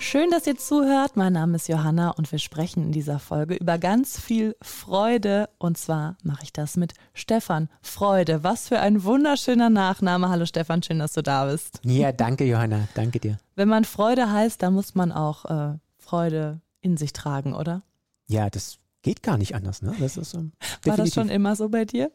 Schön, dass ihr zuhört. Mein Name ist Johanna und wir sprechen in dieser Folge über ganz viel Freude. Und zwar mache ich das mit Stefan Freude. Was für ein wunderschöner Nachname. Hallo Stefan, schön, dass du da bist. Ja, danke Johanna, danke dir. Wenn man Freude heißt, dann muss man auch äh, Freude in sich tragen, oder? Ja, das geht gar nicht anders. Ne? Das ist, ähm, War das schon immer so bei dir?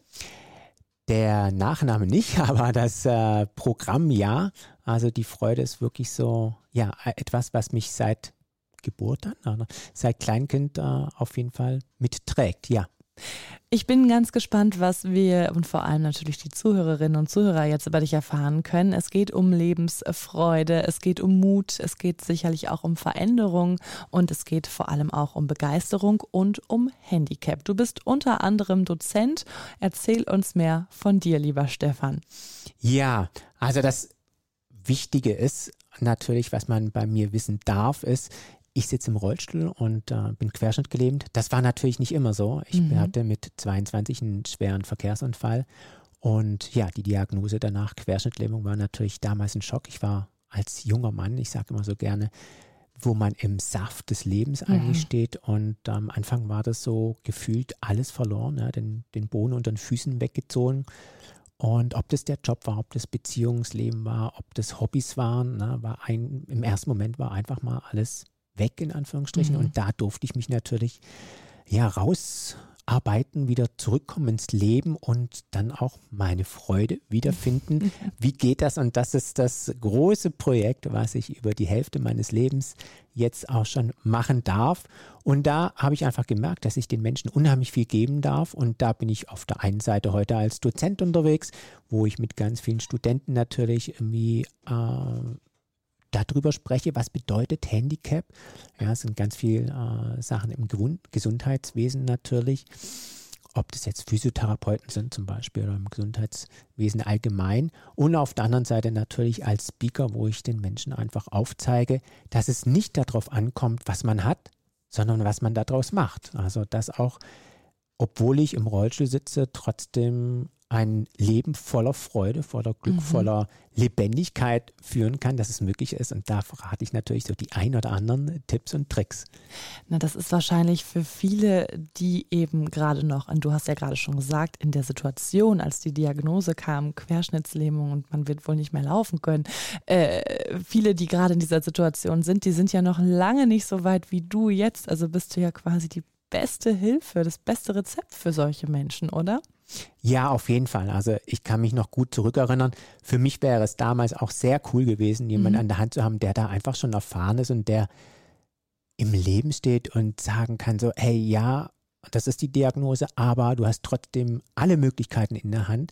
Der Nachname nicht, aber das äh, Programm ja. Also die Freude ist wirklich so, ja, etwas, was mich seit Geburt an, seit Kleinkind äh, auf jeden Fall mitträgt, ja. Ich bin ganz gespannt, was wir und vor allem natürlich die Zuhörerinnen und Zuhörer jetzt über dich erfahren können. Es geht um Lebensfreude, es geht um Mut, es geht sicherlich auch um Veränderung und es geht vor allem auch um Begeisterung und um Handicap. Du bist unter anderem Dozent. Erzähl uns mehr von dir, lieber Stefan. Ja, also das Wichtige ist natürlich, was man bei mir wissen darf, ist, ich sitze im Rollstuhl und äh, bin querschnittgelähmt. Das war natürlich nicht immer so. Ich mhm. hatte mit 22 einen schweren Verkehrsunfall und ja, die Diagnose danach Querschnittlähmung war natürlich damals ein Schock. Ich war als junger Mann, ich sage immer so gerne, wo man im Saft des Lebens eigentlich steht. Und am Anfang war das so gefühlt alles verloren, ja, den, den Boden unter den Füßen weggezogen. Und ob das der Job war, ob das Beziehungsleben war, ob das Hobbys waren, na, war ein, im ersten Moment war einfach mal alles weg, in Anführungsstrichen. Mhm. Und da durfte ich mich natürlich ja rausarbeiten, wieder zurückkommen ins Leben und dann auch meine Freude wiederfinden. Wie geht das? Und das ist das große Projekt, was ich über die Hälfte meines Lebens jetzt auch schon machen darf. Und da habe ich einfach gemerkt, dass ich den Menschen unheimlich viel geben darf. Und da bin ich auf der einen Seite heute als Dozent unterwegs, wo ich mit ganz vielen Studenten natürlich irgendwie äh, darüber spreche, was bedeutet Handicap. Ja, es sind ganz viele äh, Sachen im Gesundheitswesen natürlich. Ob das jetzt Physiotherapeuten sind zum Beispiel oder im Gesundheitswesen allgemein. Und auf der anderen Seite natürlich als Speaker, wo ich den Menschen einfach aufzeige, dass es nicht darauf ankommt, was man hat, sondern was man daraus macht. Also dass auch, obwohl ich im Rollstuhl sitze, trotzdem ein Leben voller Freude, voller Glück, mhm. voller Lebendigkeit führen kann, dass es möglich ist. Und da verrate ich natürlich so die ein oder anderen Tipps und Tricks. Na, das ist wahrscheinlich für viele, die eben gerade noch, und du hast ja gerade schon gesagt, in der Situation, als die Diagnose kam, Querschnittslähmung und man wird wohl nicht mehr laufen können, äh, viele, die gerade in dieser Situation sind, die sind ja noch lange nicht so weit wie du jetzt. Also bist du ja quasi die beste Hilfe, das beste Rezept für solche Menschen, oder? Ja, auf jeden Fall. Also ich kann mich noch gut zurückerinnern. Für mich wäre es damals auch sehr cool gewesen, jemanden mhm. an der Hand zu haben, der da einfach schon erfahren ist und der im Leben steht und sagen kann so, hey, ja, das ist die Diagnose, aber du hast trotzdem alle Möglichkeiten in der Hand.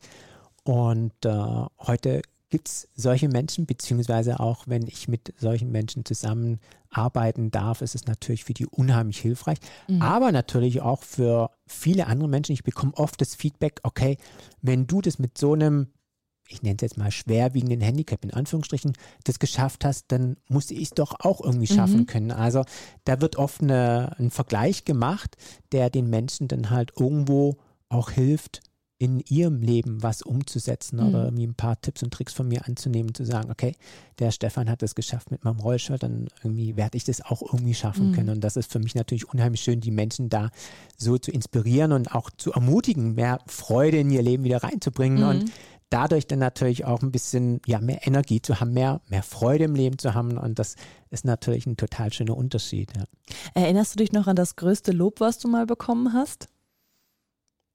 Und äh, heute gibt es solche Menschen, beziehungsweise auch wenn ich mit solchen Menschen zusammenarbeiten darf, ist es natürlich für die unheimlich hilfreich, mhm. aber natürlich auch für viele andere Menschen. Ich bekomme oft das Feedback, okay, wenn du das mit so einem ich nenne es jetzt mal schwerwiegenden Handicap in Anführungsstrichen, das geschafft hast, dann muss ich es doch auch irgendwie schaffen mhm. können. Also da wird oft eine, ein Vergleich gemacht, der den Menschen dann halt irgendwo auch hilft, in ihrem Leben was umzusetzen mhm. oder mir ein paar Tipps und Tricks von mir anzunehmen, zu sagen, okay, der Stefan hat es geschafft mit meinem Rollstuhl, dann irgendwie werde ich das auch irgendwie schaffen mhm. können. Und das ist für mich natürlich unheimlich schön, die Menschen da so zu inspirieren und auch zu ermutigen, mehr Freude in ihr Leben wieder reinzubringen mhm. und dadurch dann natürlich auch ein bisschen ja, mehr Energie zu haben, mehr, mehr Freude im Leben zu haben. Und das ist natürlich ein total schöner Unterschied. Ja. Erinnerst du dich noch an das größte Lob, was du mal bekommen hast?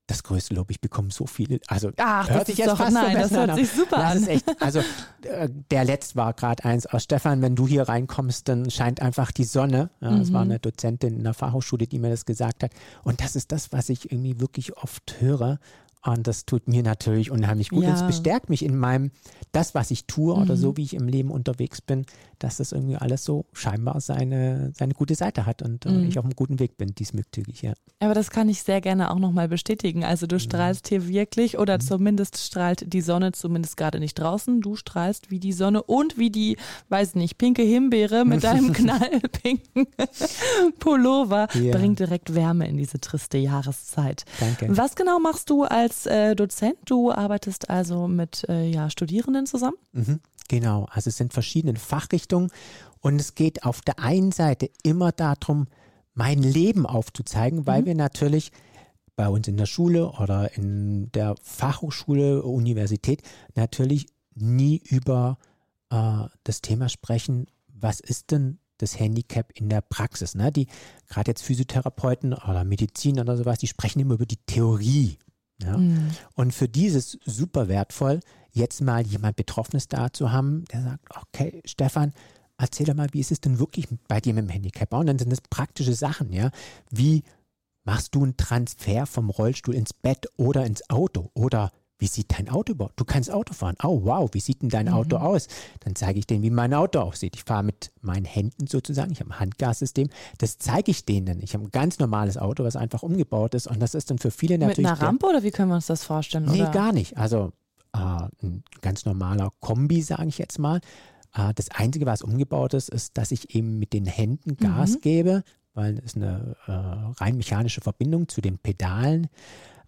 Das größte Lob, ich bekomme so viele. Also Ach, hört sich jetzt doch, fast nein, das hört sich super das an. Ist echt, also äh, der letzte war gerade eins aus Stefan, wenn du hier reinkommst, dann scheint einfach die Sonne. Ja, mhm. Das war mhm. eine Dozentin in der Fachhochschule, die mir das gesagt hat. Und das ist das, was ich irgendwie wirklich oft höre. Und das tut mir natürlich unheimlich gut. Ja. Und es bestärkt mich in meinem, das, was ich tue mhm. oder so, wie ich im Leben unterwegs bin, dass das irgendwie alles so scheinbar seine, seine gute Seite hat und mhm. ich auf einem guten Weg bin, diesmöglich, ja. Aber das kann ich sehr gerne auch nochmal bestätigen. Also du mhm. strahlst hier wirklich oder mhm. zumindest strahlt die Sonne, zumindest gerade nicht draußen. Du strahlst wie die Sonne und wie die, weiß nicht, pinke Himbeere mit deinem knallpinken Pullover ja. bringt direkt Wärme in diese triste Jahreszeit. Danke. Was genau machst du als äh, Dozent? Du arbeitest also mit äh, ja, Studierenden zusammen? Mhm. Genau, also es sind verschiedene Fachrichtungen und es geht auf der einen Seite immer darum, mein Leben aufzuzeigen, weil mhm. wir natürlich bei uns in der Schule oder in der Fachhochschule, Universität natürlich nie über äh, das Thema sprechen, was ist denn das Handicap in der Praxis. Ne? Die gerade jetzt Physiotherapeuten oder Medizin oder sowas, die sprechen immer über die Theorie. Ja? Mhm. Und für dieses super wertvoll, jetzt mal jemand Betroffenes da zu haben, der sagt, okay, Stefan, erzähl doch mal, wie ist es denn wirklich bei dir mit dem Handicap? Und dann sind das praktische Sachen, ja. Wie machst du einen Transfer vom Rollstuhl ins Bett oder ins Auto? Oder wie sieht dein Auto aus? Du kannst Auto fahren. Oh, wow, wie sieht denn dein mhm. Auto aus? Dann zeige ich denen, wie mein Auto aussieht. Ich fahre mit meinen Händen sozusagen. Ich habe ein Handgassystem. Das zeige ich denen. Ich habe ein ganz normales Auto, was einfach umgebaut ist. Und das ist dann für viele natürlich. Mit einer Rampe oder wie können wir uns das vorstellen? Nee, oder? gar nicht. Also äh, ein ganz normaler Kombi, sage ich jetzt mal. Äh, das Einzige, was umgebaut ist, ist, dass ich eben mit den Händen Gas mhm. gebe, weil es eine äh, rein mechanische Verbindung zu den Pedalen.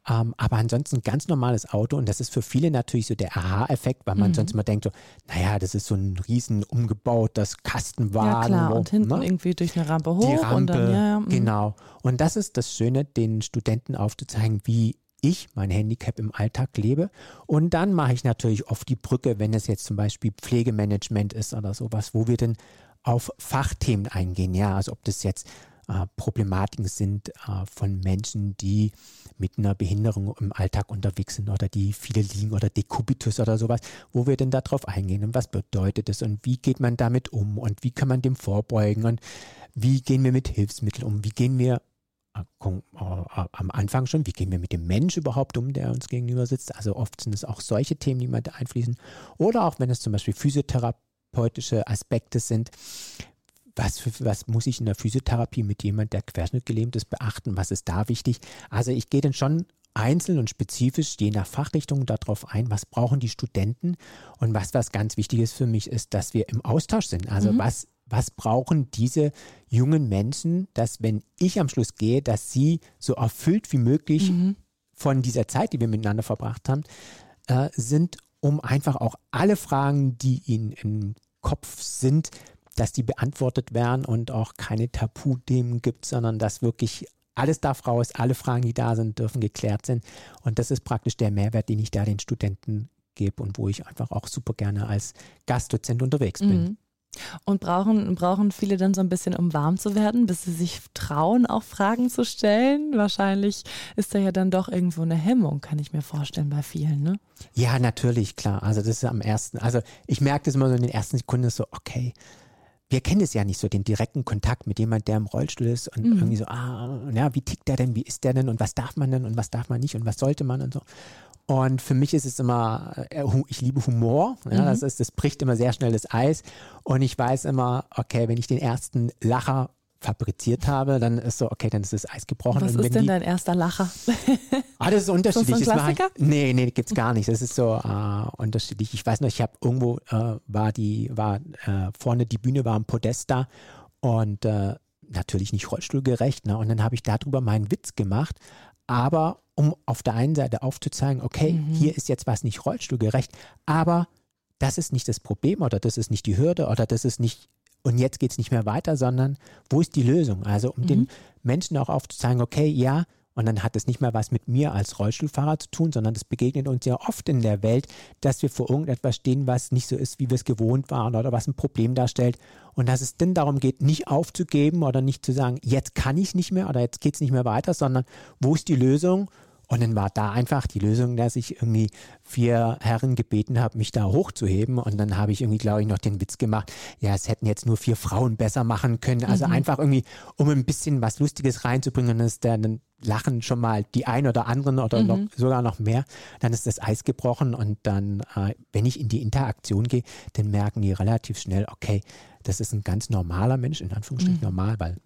Ähm, aber ansonsten ganz normales Auto und das ist für viele natürlich so der Aha-Effekt, weil man mhm. sonst immer denkt so, naja, das ist so ein riesen umgebautes Kastenwagen. Ja klar, und hinten ne? irgendwie durch eine Rampe hoch. Die Rampe, und dann, ja, mhm. genau. Und das ist das Schöne, den Studenten aufzuzeigen, wie ich mein Handicap im Alltag lebe. Und dann mache ich natürlich oft die Brücke, wenn es jetzt zum Beispiel Pflegemanagement ist oder sowas, wo wir dann auf Fachthemen eingehen. Ja, also ob das jetzt äh, Problematiken sind äh, von Menschen, die mit einer Behinderung im Alltag unterwegs sind oder die viele liegen oder Dekubitus oder sowas, wo wir denn darauf eingehen und was bedeutet es und wie geht man damit um und wie kann man dem vorbeugen und wie gehen wir mit Hilfsmitteln um, wie gehen wir äh, am Anfang schon, wie gehen wir mit dem Mensch überhaupt um, der uns gegenüber sitzt. Also oft sind es auch solche Themen, die mal da einfließen. Oder auch wenn es zum Beispiel physiotherapeutische Aspekte sind. Was, für, was muss ich in der Physiotherapie mit jemand, der querschnittgelähmt ist, beachten? Was ist da wichtig? Also ich gehe dann schon einzeln und spezifisch je nach Fachrichtung darauf ein, was brauchen die Studenten und was was ganz wichtig ist für mich ist, dass wir im Austausch sind. Also mhm. was was brauchen diese jungen Menschen, dass wenn ich am Schluss gehe, dass sie so erfüllt wie möglich mhm. von dieser Zeit, die wir miteinander verbracht haben, äh, sind, um einfach auch alle Fragen, die ihnen im Kopf sind, dass die beantwortet werden und auch keine Tabuthemen gibt, sondern dass wirklich alles darf raus, alle Fragen, die da sind, dürfen geklärt sein. Und das ist praktisch der Mehrwert, den ich da den Studenten gebe und wo ich einfach auch super gerne als Gastdozent unterwegs bin. Mhm. Und brauchen, brauchen viele dann so ein bisschen, um warm zu werden, bis sie sich trauen, auch Fragen zu stellen? Wahrscheinlich ist da ja dann doch irgendwo eine Hemmung, kann ich mir vorstellen, bei vielen, ne? Ja, natürlich, klar. Also das ist am ersten, also ich merke das immer so in den ersten Sekunden so, okay, wir kennen es ja nicht so, den direkten Kontakt mit jemand, der im Rollstuhl ist und mhm. irgendwie so, ah, ja, wie tickt der denn, wie ist der denn und was darf man denn und was darf man nicht und was sollte man und so. Und für mich ist es immer, äh, ich liebe Humor. Ja, mhm. das, ist, das bricht immer sehr schnell das Eis. Und ich weiß immer, okay, wenn ich den ersten Lacher fabriziert habe, dann ist so, okay, dann ist das Eis gebrochen. Was ist denn die, dein erster Lacher? ah, das ist unterschiedlich. Ist das so ein Klassiker? Ich, nee, nee, gibt's gar nicht. Das ist so äh, unterschiedlich. Ich weiß noch, ich habe irgendwo äh, war die, war äh, vorne die Bühne war ein Podest da und äh, natürlich nicht rollstuhlgerecht. Ne? Und dann habe ich darüber meinen Witz gemacht, aber um auf der einen Seite aufzuzeigen, okay, mhm. hier ist jetzt was nicht rollstuhlgerecht, aber das ist nicht das Problem oder das ist nicht die Hürde oder das ist nicht, und jetzt geht es nicht mehr weiter, sondern wo ist die Lösung? Also um mhm. den Menschen auch aufzuzeigen, okay, ja, und dann hat es nicht mehr was mit mir als Rollstuhlfahrer zu tun, sondern das begegnet uns ja oft in der Welt, dass wir vor irgendetwas stehen, was nicht so ist, wie wir es gewohnt waren oder was ein Problem darstellt. Und dass es dann darum geht, nicht aufzugeben oder nicht zu sagen, jetzt kann ich nicht mehr oder jetzt geht es nicht mehr weiter, sondern wo ist die Lösung? Und dann war da einfach die Lösung, dass ich irgendwie vier Herren gebeten habe, mich da hochzuheben. Und dann habe ich irgendwie, glaube ich, noch den Witz gemacht, ja, es hätten jetzt nur vier Frauen besser machen können. Also mhm. einfach irgendwie, um ein bisschen was Lustiges reinzubringen, ist dann lachen schon mal die ein oder anderen oder mhm. noch, sogar noch mehr. Dann ist das Eis gebrochen und dann, äh, wenn ich in die Interaktion gehe, dann merken die relativ schnell, okay, das ist ein ganz normaler Mensch, in Anführungsstrichen mhm. normal, weil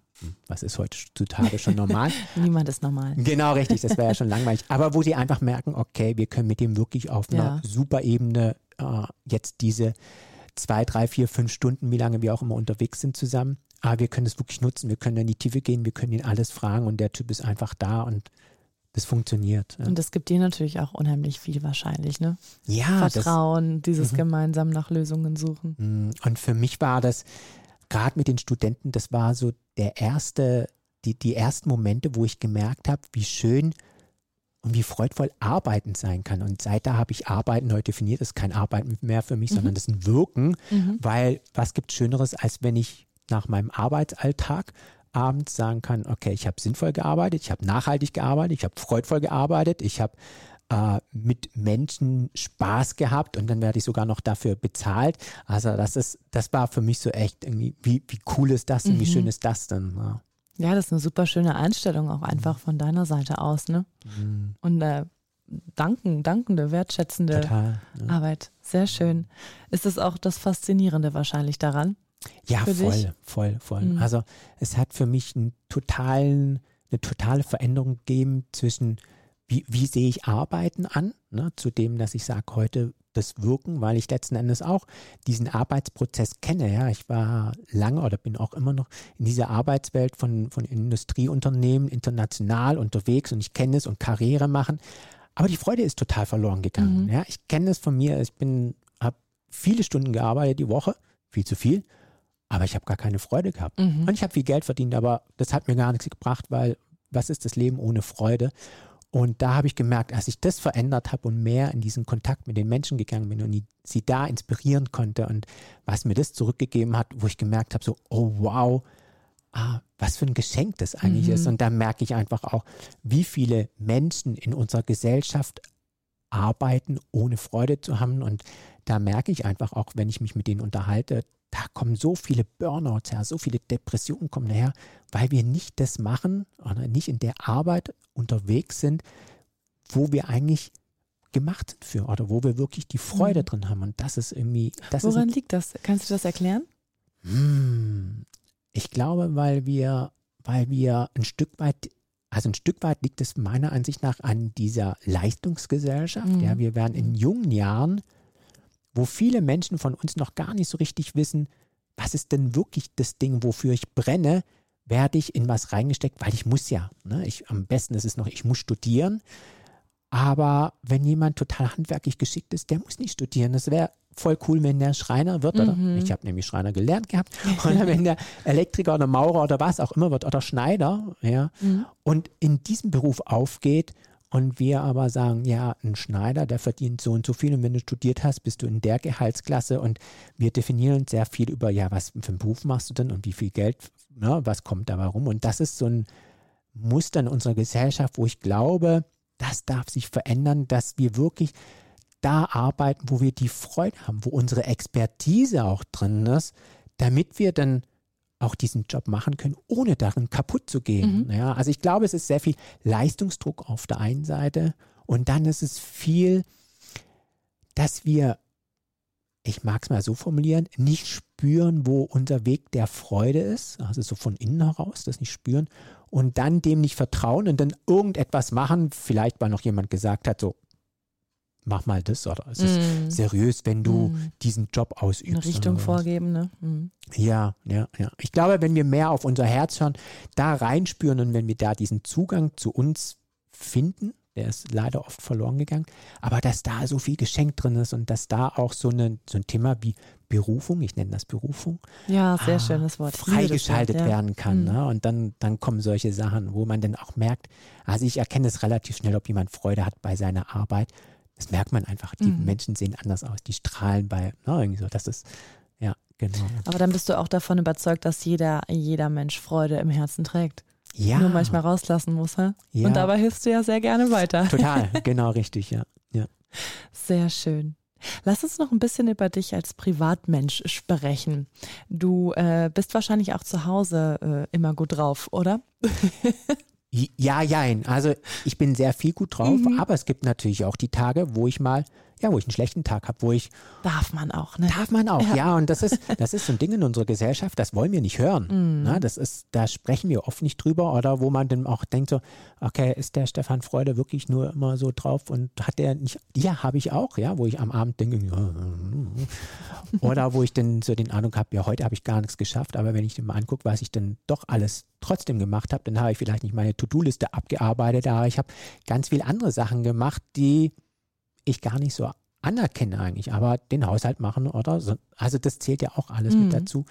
was ist heutzutage schon normal? Niemand ist normal. Genau, richtig, das wäre ja schon langweilig. Aber wo sie einfach merken, okay, wir können mit dem wirklich auf einer ja. super Ebene äh, jetzt diese zwei, drei, vier, fünf Stunden, wie lange wir auch immer unterwegs sind zusammen, aber wir können es wirklich nutzen, wir können in die Tiefe gehen, wir können ihn alles fragen und der Typ ist einfach da und das funktioniert. Ja. Und das gibt dir natürlich auch unheimlich viel wahrscheinlich, ne? Ja. Vertrauen, das, dieses -hmm. gemeinsam nach Lösungen suchen. Mm, und für mich war das, gerade mit den Studenten, das war so der erste, die, die ersten Momente, wo ich gemerkt habe, wie schön und wie freudvoll Arbeiten sein kann. Und seit da habe ich Arbeiten neu definiert. Das ist kein Arbeiten mehr für mich, mhm. sondern das ist ein Wirken, mhm. weil was gibt Schöneres, als wenn ich nach meinem Arbeitsalltag abends sagen kann, okay, ich habe sinnvoll gearbeitet, ich habe nachhaltig gearbeitet, ich habe freudvoll gearbeitet, ich habe äh, mit Menschen Spaß gehabt und dann werde ich sogar noch dafür bezahlt. Also das ist, das war für mich so echt irgendwie, wie, wie cool ist das und mhm. wie schön ist das denn? Ja. ja. das ist eine super schöne Einstellung auch einfach von deiner Seite aus, ne? Mhm. Und äh, danken, dankende, wertschätzende Total, ja. Arbeit. Sehr schön. Ist das auch das Faszinierende wahrscheinlich daran? Ja, voll, dich? voll, voll. Mhm. Also es hat für mich einen totalen, eine totale Veränderung gegeben zwischen wie, wie sehe ich Arbeiten an, ne, zu dem, dass ich sage, heute das Wirken, weil ich letzten Endes auch diesen Arbeitsprozess kenne. Ja, ich war lange oder bin auch immer noch in dieser Arbeitswelt von, von Industrieunternehmen international unterwegs und ich kenne es und Karriere machen. Aber die Freude ist total verloren gegangen. Mhm. Ja, ich kenne es von mir. Ich bin, habe viele Stunden gearbeitet die Woche, viel zu viel, aber ich habe gar keine Freude gehabt. Mhm. Und ich habe viel Geld verdient, aber das hat mir gar nichts gebracht, weil was ist das Leben ohne Freude? Und da habe ich gemerkt, als ich das verändert habe und mehr in diesen Kontakt mit den Menschen gegangen bin und sie da inspirieren konnte und was mir das zurückgegeben hat, wo ich gemerkt habe, so, oh wow, ah, was für ein Geschenk das eigentlich mhm. ist. Und da merke ich einfach auch, wie viele Menschen in unserer Gesellschaft arbeiten, ohne Freude zu haben. Und da merke ich einfach auch, wenn ich mich mit denen unterhalte, da kommen so viele Burnouts her, so viele Depressionen kommen her, weil wir nicht das machen oder nicht in der Arbeit unterwegs sind, wo wir eigentlich gemacht sind für oder wo wir wirklich die Freude mhm. drin haben. Und das ist irgendwie. Das Woran ist, liegt das? Kannst du das erklären? Hm, ich glaube, weil wir, weil wir ein Stück weit also ein Stück weit liegt es meiner Ansicht nach an dieser Leistungsgesellschaft. Mhm. Ja, wir werden in jungen Jahren wo viele Menschen von uns noch gar nicht so richtig wissen, was ist denn wirklich das Ding, wofür ich brenne, werde ich in was reingesteckt, weil ich muss ja. Ne? Ich, am besten ist es noch, ich muss studieren. Aber wenn jemand total handwerklich geschickt ist, der muss nicht studieren. Das wäre voll cool, wenn der Schreiner wird. Oder mhm. ich habe nämlich Schreiner gelernt gehabt. Oder wenn der Elektriker oder Maurer oder was auch immer wird oder Schneider. Ja. Mhm. Und in diesem Beruf aufgeht und wir aber sagen, ja, ein Schneider, der verdient so und so viel. Und wenn du studiert hast, bist du in der Gehaltsklasse. Und wir definieren sehr viel über, ja, was für einen Beruf machst du denn und wie viel Geld, ne, was kommt dabei rum? Und das ist so ein Muster in unserer Gesellschaft, wo ich glaube, das darf sich verändern, dass wir wirklich da arbeiten, wo wir die Freude haben, wo unsere Expertise auch drin ist, damit wir dann auch diesen Job machen können, ohne darin kaputt zu gehen. Mhm. Ja, also ich glaube, es ist sehr viel Leistungsdruck auf der einen Seite und dann ist es viel, dass wir, ich mag es mal so formulieren, nicht spüren, wo unser Weg der Freude ist, also so von innen heraus, das nicht spüren und dann dem nicht vertrauen und dann irgendetwas machen, vielleicht weil noch jemand gesagt hat, so mach mal das oder es ist mm. seriös, wenn du mm. diesen Job ausübst. Eine Richtung vorgeben, ne? Mm. Ja, ja, ja. Ich glaube, wenn wir mehr auf unser Herz hören, da reinspüren und wenn wir da diesen Zugang zu uns finden, der ist leider oft verloren gegangen, aber dass da so viel Geschenk drin ist und dass da auch so, eine, so ein Thema wie Berufung, ich nenne das Berufung, ja, sehr ah, schönes Wort, freigeschaltet ja. werden kann. Mhm. Ne? Und dann, dann kommen solche Sachen, wo man dann auch merkt, also ich erkenne es relativ schnell, ob jemand Freude hat bei seiner Arbeit das merkt man einfach. Die mhm. Menschen sehen anders aus, die strahlen bei, na, irgendwie so. Das ist, ja, genau. Aber dann bist du auch davon überzeugt, dass jeder, jeder Mensch Freude im Herzen trägt. Ja. nur manchmal rauslassen muss. Hä? Ja. Und dabei hilfst du ja sehr gerne weiter. Total, genau richtig, ja. ja. Sehr schön. Lass uns noch ein bisschen über dich als Privatmensch sprechen. Du äh, bist wahrscheinlich auch zu Hause äh, immer gut drauf, oder? Ja, jein. Also ich bin sehr viel gut drauf, Mhm. aber es gibt natürlich auch die Tage, wo ich mal, ja, wo ich einen schlechten Tag habe, wo ich, Darf man auch, ne? darf man auch, Ja. ja, und das ist, das ist so ein Ding in unserer Gesellschaft, das wollen wir nicht hören. Mhm. Na, das ist, da sprechen wir oft nicht drüber oder wo man dann auch denkt so, okay, ist der Stefan Freude wirklich nur immer so drauf und hat der nicht, ja, habe ich auch, ja, wo ich am Abend denke, oder wo ich dann so den Eindruck habe, ja, heute habe ich gar nichts geschafft, aber wenn ich mir mal angucke, was ich dann doch alles trotzdem gemacht habe, dann habe ich vielleicht nicht meine To-Do-Liste abgearbeitet, aber ich habe ganz viel andere Sachen gemacht, die ich gar nicht so anerkenne eigentlich, aber den Haushalt machen oder so. Also das zählt ja auch alles Mhm. mit dazu.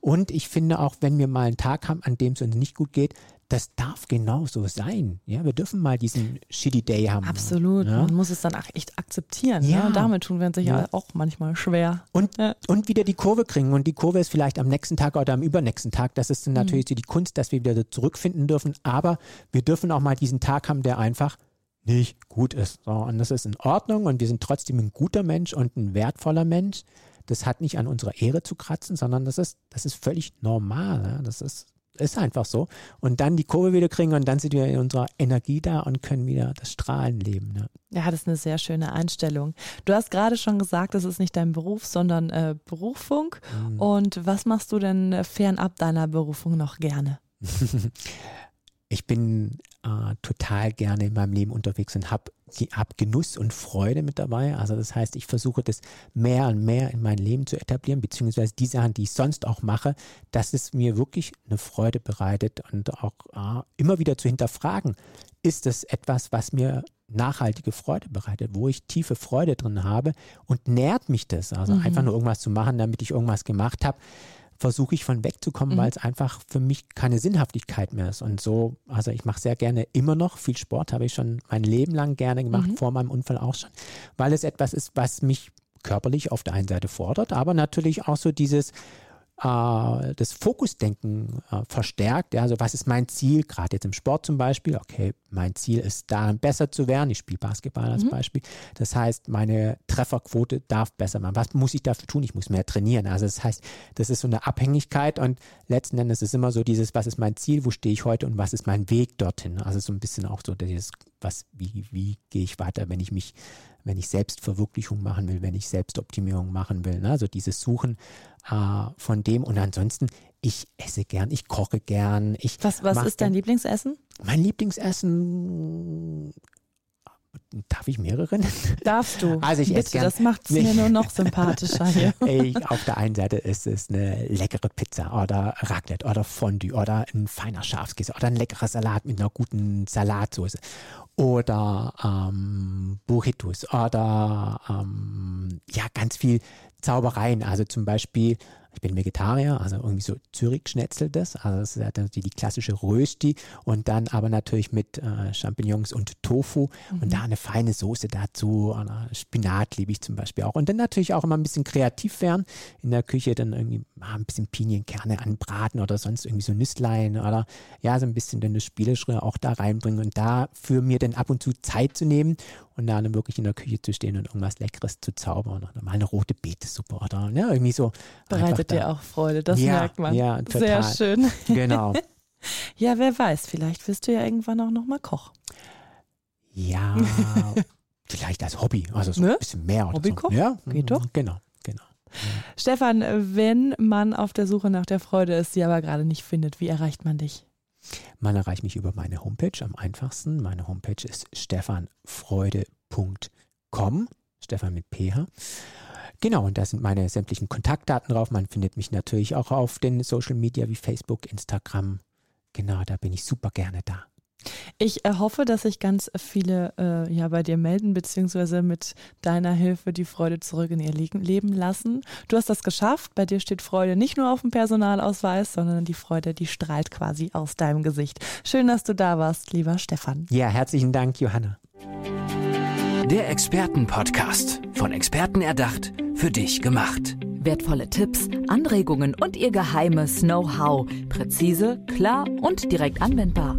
Und ich finde auch, wenn wir mal einen Tag haben, an dem es uns nicht gut geht, das darf genauso sein. Ja, wir dürfen mal diesen Shitty Day haben. Absolut. Ja? Man muss es dann auch echt akzeptieren. Ja. Ne? Und damit tun wir uns sicher Ja. auch manchmal schwer. Und, Ja. und wieder die Kurve kriegen. Und die Kurve ist vielleicht am nächsten Tag oder am übernächsten Tag. Das ist dann Mhm. natürlich so die Kunst, dass wir wieder zurückfinden dürfen. Aber wir dürfen auch mal diesen Tag haben, der einfach nicht gut ist. So, und das ist in Ordnung und wir sind trotzdem ein guter Mensch und ein wertvoller Mensch. Das hat nicht an unserer Ehre zu kratzen, sondern das ist, das ist völlig normal. Ja? Das ist, ist einfach so. Und dann die Kurve wieder kriegen und dann sind wir in unserer Energie da und können wieder das Strahlen leben. Ja. Ja, das ist eine sehr schöne Einstellung. Du hast gerade schon gesagt, das ist nicht dein Beruf, sondern äh, Berufung. Mhm. Und was machst du denn fernab deiner Berufung noch gerne? ich bin äh, total gerne in meinem Leben unterwegs und habe hab Genuss und Freude mit dabei. Also das heißt, ich versuche das mehr und mehr in mein Leben zu etablieren, beziehungsweise die Sachen, die ich sonst auch mache, dass es mir wirklich eine Freude bereitet und auch äh, immer wieder zu hinterfragen, ist das etwas, was mir nachhaltige Freude bereitet, wo ich tiefe Freude drin habe und nährt mich das. Also Mhm. einfach nur irgendwas zu machen, damit ich irgendwas gemacht habe versuche ich von wegzukommen, Mhm. weil es einfach für mich keine Sinnhaftigkeit mehr ist. Und so, also ich mache sehr gerne immer noch viel Sport, habe ich schon mein Leben lang gerne gemacht, Mhm. vor meinem Unfall auch schon, weil es etwas ist, was mich körperlich auf der einen Seite fordert, aber natürlich auch so dieses äh, das Fokusdenken äh, verstärkt. Ja, also was ist mein Ziel, gerade jetzt im Sport zum Beispiel? Okay, mein Ziel ist darin besser zu werden. Ich spiele Basketball als Mhm. Beispiel. Das heißt, meine Trefferquote darf besser werden. Was muss ich dafür tun? Ich muss mehr trainieren. Also das heißt, das ist so eine Abhängigkeit und letzten Endes ist es immer so dieses, was ist mein Ziel, wo stehe ich heute und was ist mein Weg dorthin? Also so ein bisschen auch so dieses, was, wie, wie gehe ich weiter, wenn ich mich wenn ich Selbstverwirklichung machen will, wenn ich Selbstoptimierung machen will. Ne? Also dieses Suchen äh, von dem. Und ansonsten, ich esse gern, ich koche gern. Ich Was, was ist dein Lieblingsessen? Mein Lieblingsessen. Darf ich mehrere nennen? Darfst du. Also ich Bitte, esse gern- das macht es mir nur noch sympathischer hier. Ey, auf der einen Seite ist es eine leckere Pizza oder Raclette oder Fondue oder ein feiner Schafskäse oder ein leckerer Salat mit einer guten Salatsauce oder ähm, Burritos oder ähm, ja ganz viel Zaubereien. Also zum Beispiel, ich bin Vegetarier, also irgendwie so Zürich-Schnetzel das, also das ist ja die, die klassische Rösti. Und dann aber natürlich mit äh, Champignons und Tofu. Und da eine feine Soße dazu, Spinat liebe ich zum Beispiel auch. Und dann natürlich auch immer ein bisschen kreativ werden. In der Küche, dann irgendwie mal ein bisschen Pinienkerne anbraten oder sonst irgendwie so Nüsslein oder ja, so ein bisschen dann das Spielerische auch da reinbringen und dafür mir dann ab und zu Zeit zu nehmen und dann wirklich in der Küche zu stehen und irgendwas Leckeres zu zaubern oder mal eine rote Betesuppe oder ja, irgendwie so. Bereitet dir auch Freude, das Ja, merkt man. ja, Sehr total. schön. Genau. Ja, wer weiß, vielleicht wirst du ja irgendwann auch nochmal Koch. Ja, vielleicht als Hobby, also so Ne? ein bisschen mehr oder Hobbykoch? so. Ja, Geht doch. Genau, genau. Stefan, wenn man auf der Suche nach der Freude ist, sie aber gerade nicht findet, wie erreicht man dich? Man erreicht mich über meine Homepage am einfachsten. Meine Homepage ist stefanfreude.com. Stefan mit PH. Genau, und da sind meine sämtlichen Kontaktdaten drauf. Man findet mich natürlich auch auf den Social Media wie Facebook, Instagram. Genau, da bin ich super gerne da. Ich äh, hoffe, dass sich ganz viele äh, ja bei dir melden, beziehungsweise mit deiner Hilfe die Freude zurück in ihr Le Leben lassen. Du hast das geschafft. Bei dir steht Freude nicht nur auf dem Personalausweis, sondern die Freude, die strahlt quasi aus deinem Gesicht. Schön, dass du da warst, lieber Stefan. Ja, herzlichen Dank, Johanna. Der Expertenpodcast. Von Experten erdacht, für dich gemacht. Wertvolle Tipps, Anregungen und ihr geheimes Know-how. Präzise, klar und direkt anwendbar.